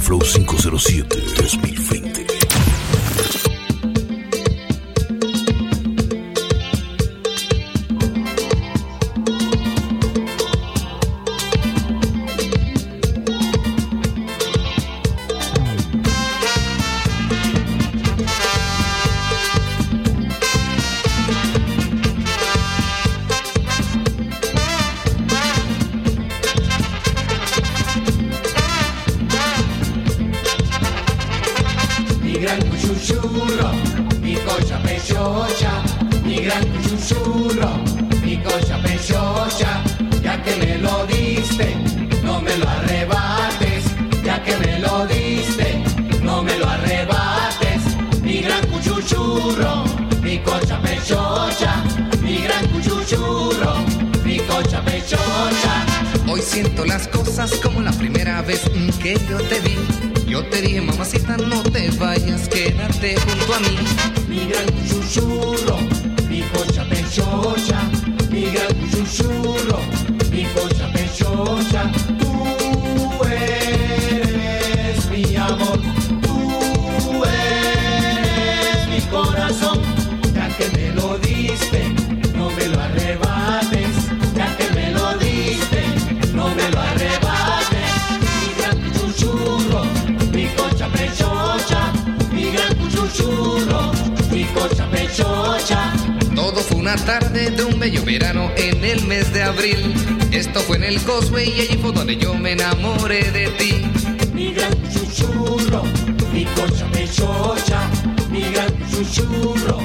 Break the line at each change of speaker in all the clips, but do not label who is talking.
Flow 507 2020.
Me lo diste, no me lo arrebates, mi gran cuchuchurro, mi cocha pechocha, mi gran cuchuchurro, mi cocha pechocha.
Hoy siento las cosas como la primera vez que yo te vi. Yo te dije, mamacita, no te vayas, quédate junto a mí.
mi gran cuchuchurro, mi cocha pechocha, mi gran cuchuchurro, mi cocha pechocha.
Una tarde de un bello verano en el mes de abril. Esto fue en el Cosway y allí fue donde yo me enamoré de ti.
mi gran chuchurro, mi cocha pechocha, mi gran chuchurro,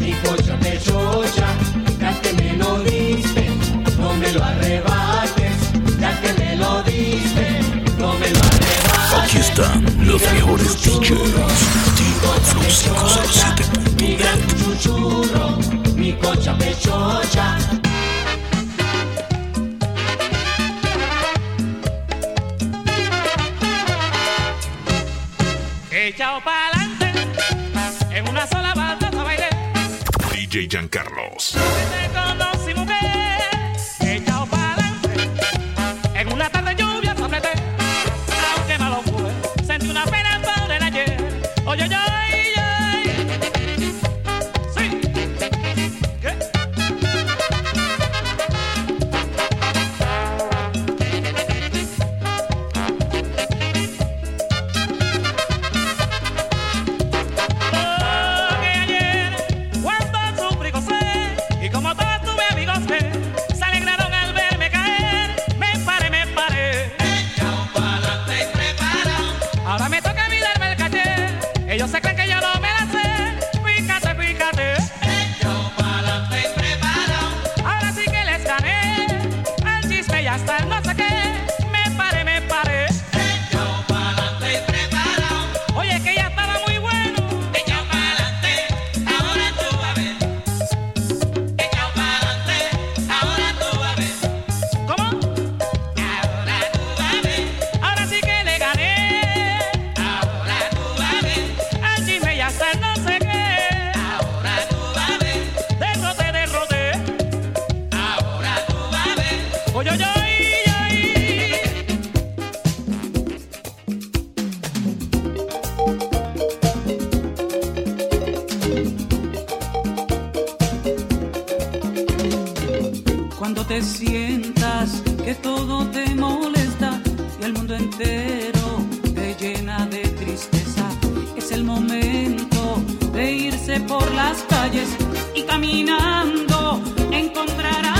mi cocha pechocha, ya que me lo diste, no me lo arrebates, ya que me lo diste, no me lo arrebates.
Aquí están los mejores DJs. Team Flow
Mi gran
507.net.
chuchurro, mi cocha pechocha.
Echao pa'lante, en una sola banda a bailar.
DJ Giancarlos.
Te
te sientas que todo te molesta y el mundo entero te llena de tristeza, es el momento de irse por las calles y caminando encontrarás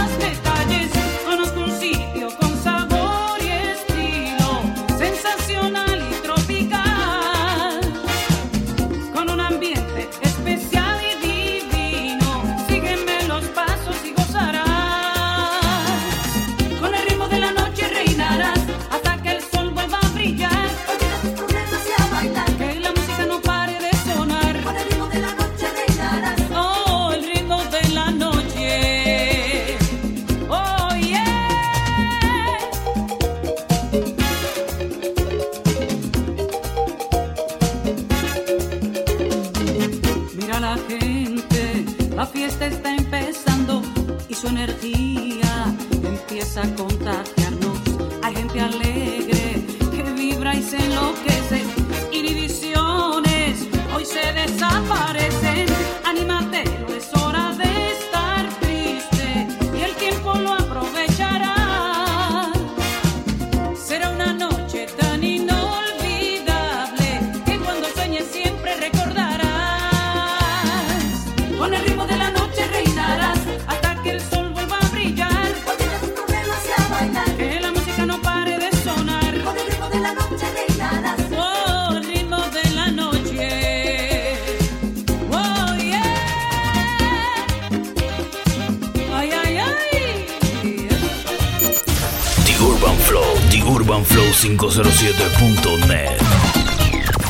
507.net.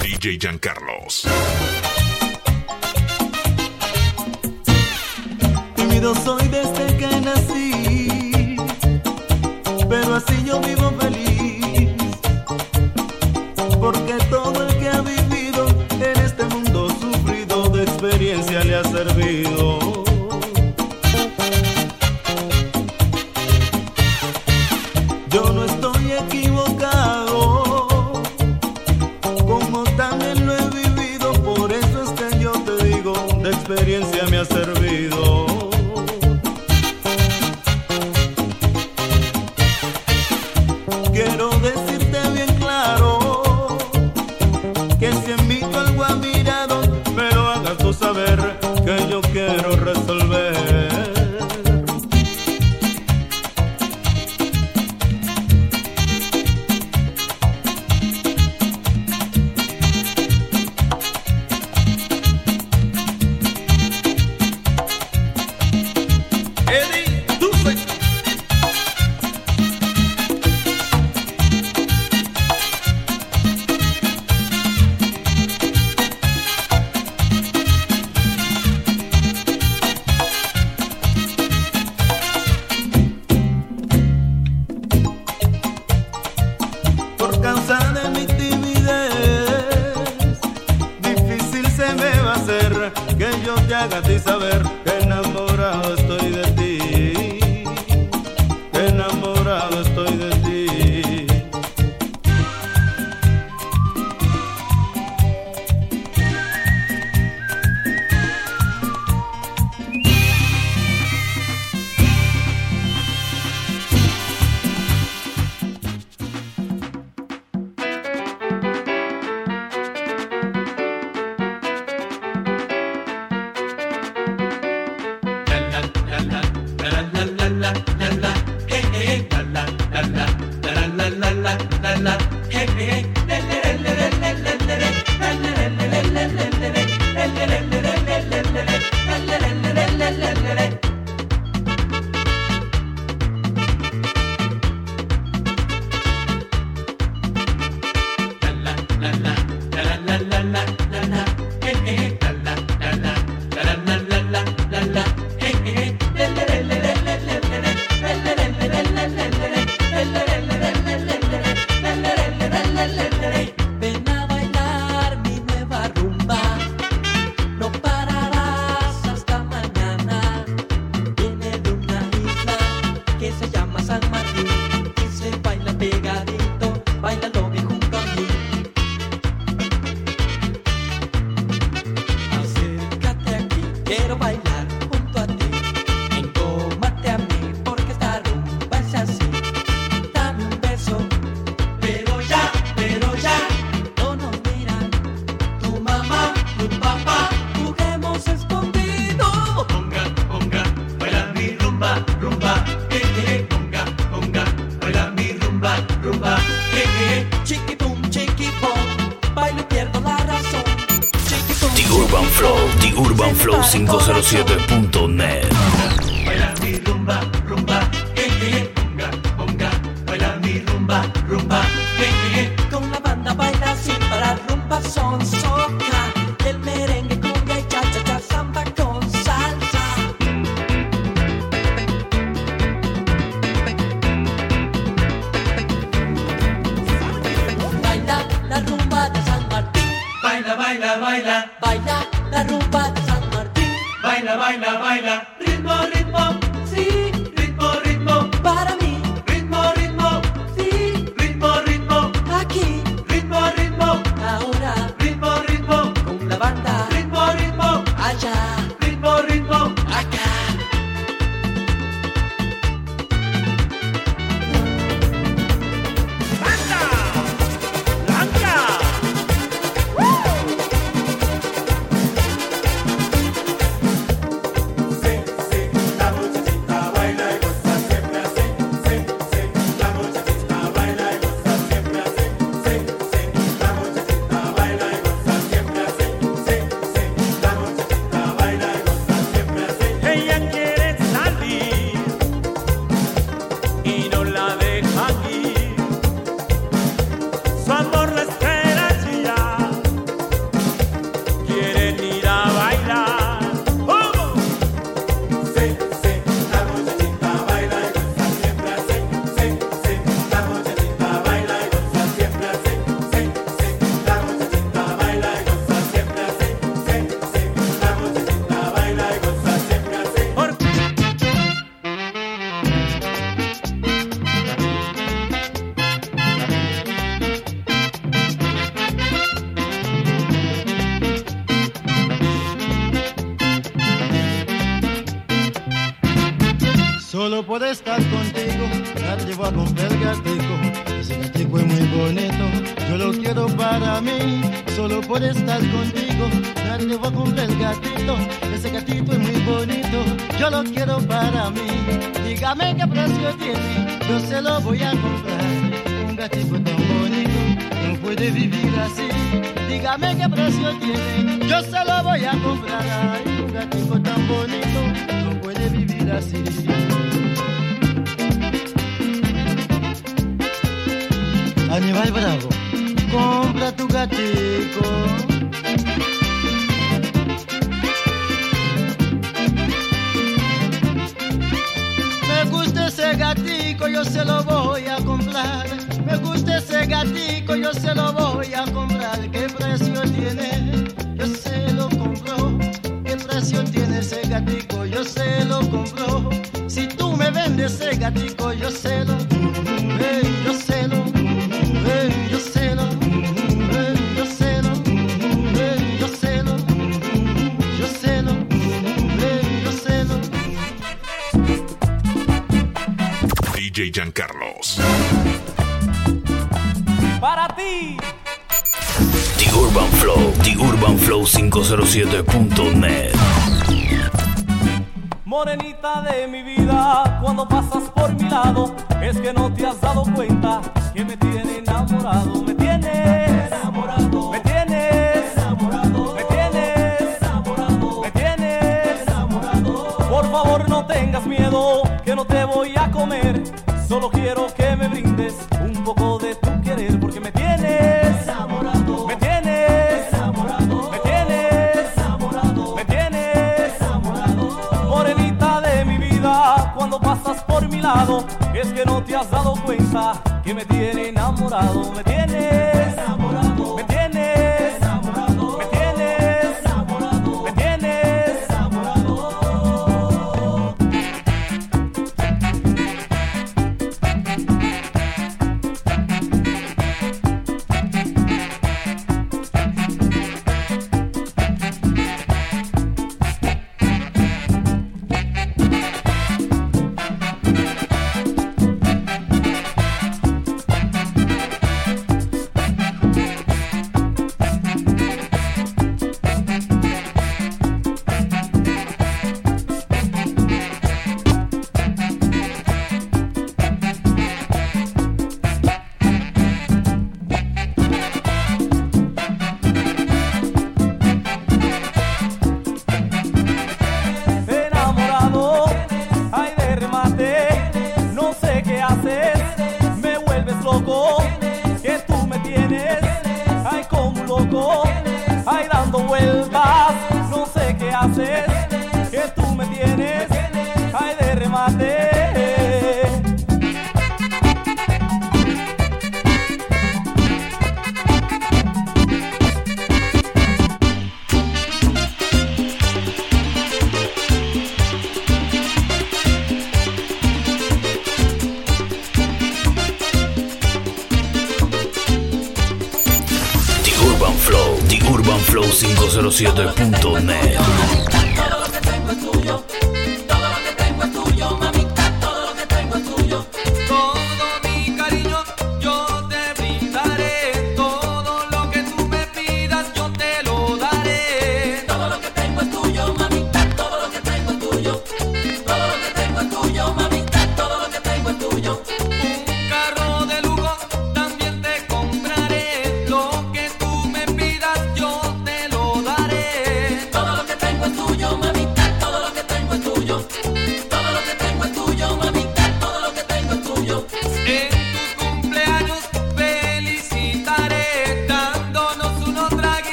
DJ Giancarlos.
Tímido soy desde que nací, pero así yo vivo feliz, porque todo el que ha vivido en este mundo sufrido de experiencia le ha servido.
rumba, rumba, eh, eh, chiqui boom, chiqui boom, bailo y pierdo la razón. Chiqui boom,
The Urban Flow, The Urban Flow 507.net.
pasando yo lo quiero para mí. Solo por estar contigo, ya te voy a comprar el gatito. Ese gatito es muy bonito, yo lo quiero para mí. Dígame qué precio tiene, yo se lo voy a comprar. Un gatito tan bonito, no puede vivir así. Dígame qué precio tiene, yo se lo voy a comprar. Un gatito tan bonito, no puede vivir así. Aníbal Bravo, compra tu gatico. Me gusta ese gatico, yo se lo voy a comprar. Me gusta ese gatico, yo se lo voy a comprar. ¿Qué precio tiene? Yo se lo compro. ¿Qué precio tiene ese gatico? Yo se lo compro. Si tú me vendes ese gatico, yo se lo, Ey,
DJ Giancarlos.
Para ti.
The Urban Flow. The Urban Flow 507.net.
Morenita de mi vida, cuando pasas por mi lado, es que no te has dado cuenta que me tiene enamorado, me tienes enamorado, me tienes enamorado, me tienes enamorado, me tienes enamorado. Por favor no tengas miedo, que no te voy a comer, solo quiero que me brindes un poco de tu querer, porque me tienes enamorado, me tienes enamorado, me tienes enamorado, me tienes enamorado. Morenita de mi vida, cuando pasas por mi lado, es que no te has dado cuenta que me tiene enamorado, me tienes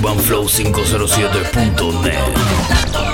urbanflow507.net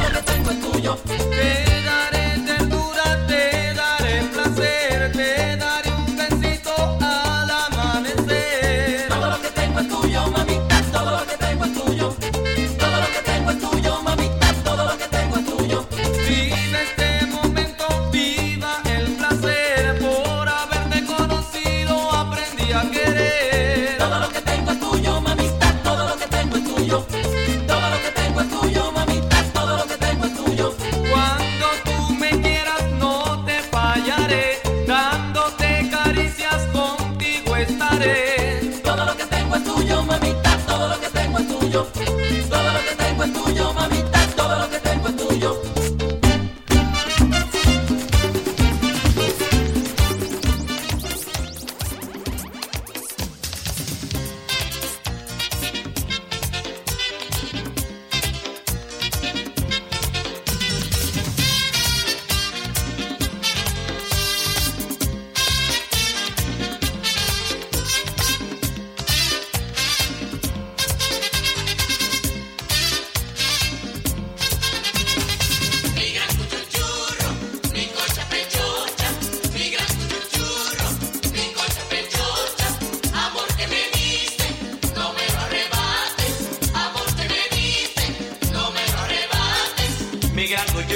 Party.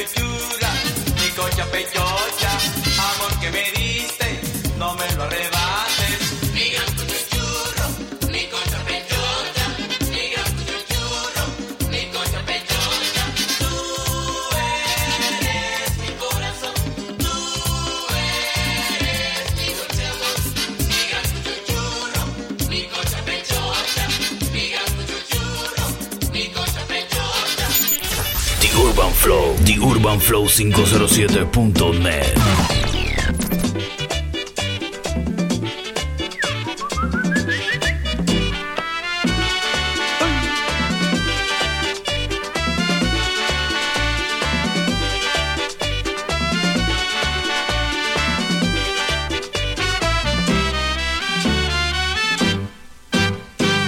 chula y cocha pechocha, amor que me urbanflow507.net.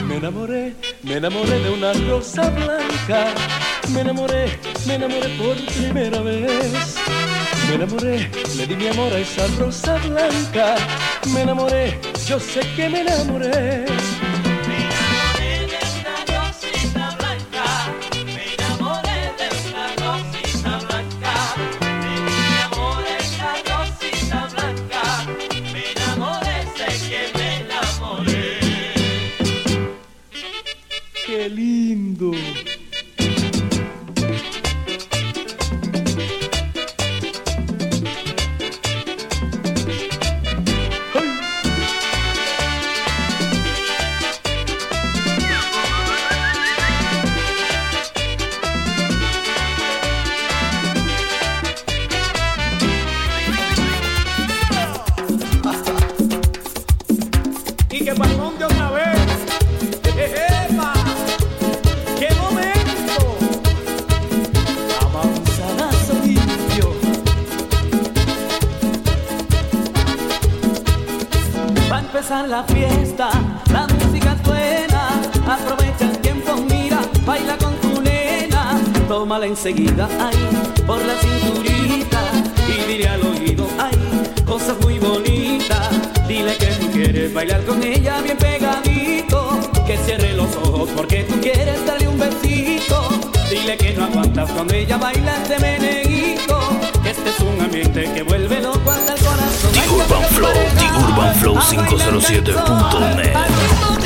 Me
enamoré, me enamoré de una rosa blanca, me enamoré me enamoré por primera vez. Me enamoré, le di mi amor a esa rosa blanca. Me enamoré, yo sé que me enamoré.
Me enamoré de una rosita blanca. Me enamoré de una rosita blanca. Me di mi amor de una rosita blanca. Me enamoré, sé que me enamoré.
Qué lindo.
tómala enseguida, ay, por la cinturita y dile al oído, ay, cosas muy bonitas. Dile que tú quieres bailar con ella bien pegadito, que cierre los ojos porque tú quieres darle un besito. Dile que no aguantas cuando ella baila este meneguito, que este es un ambiente que vuelve loco hasta el corazón.
The Urban Flow, The Urban Flow 507.net.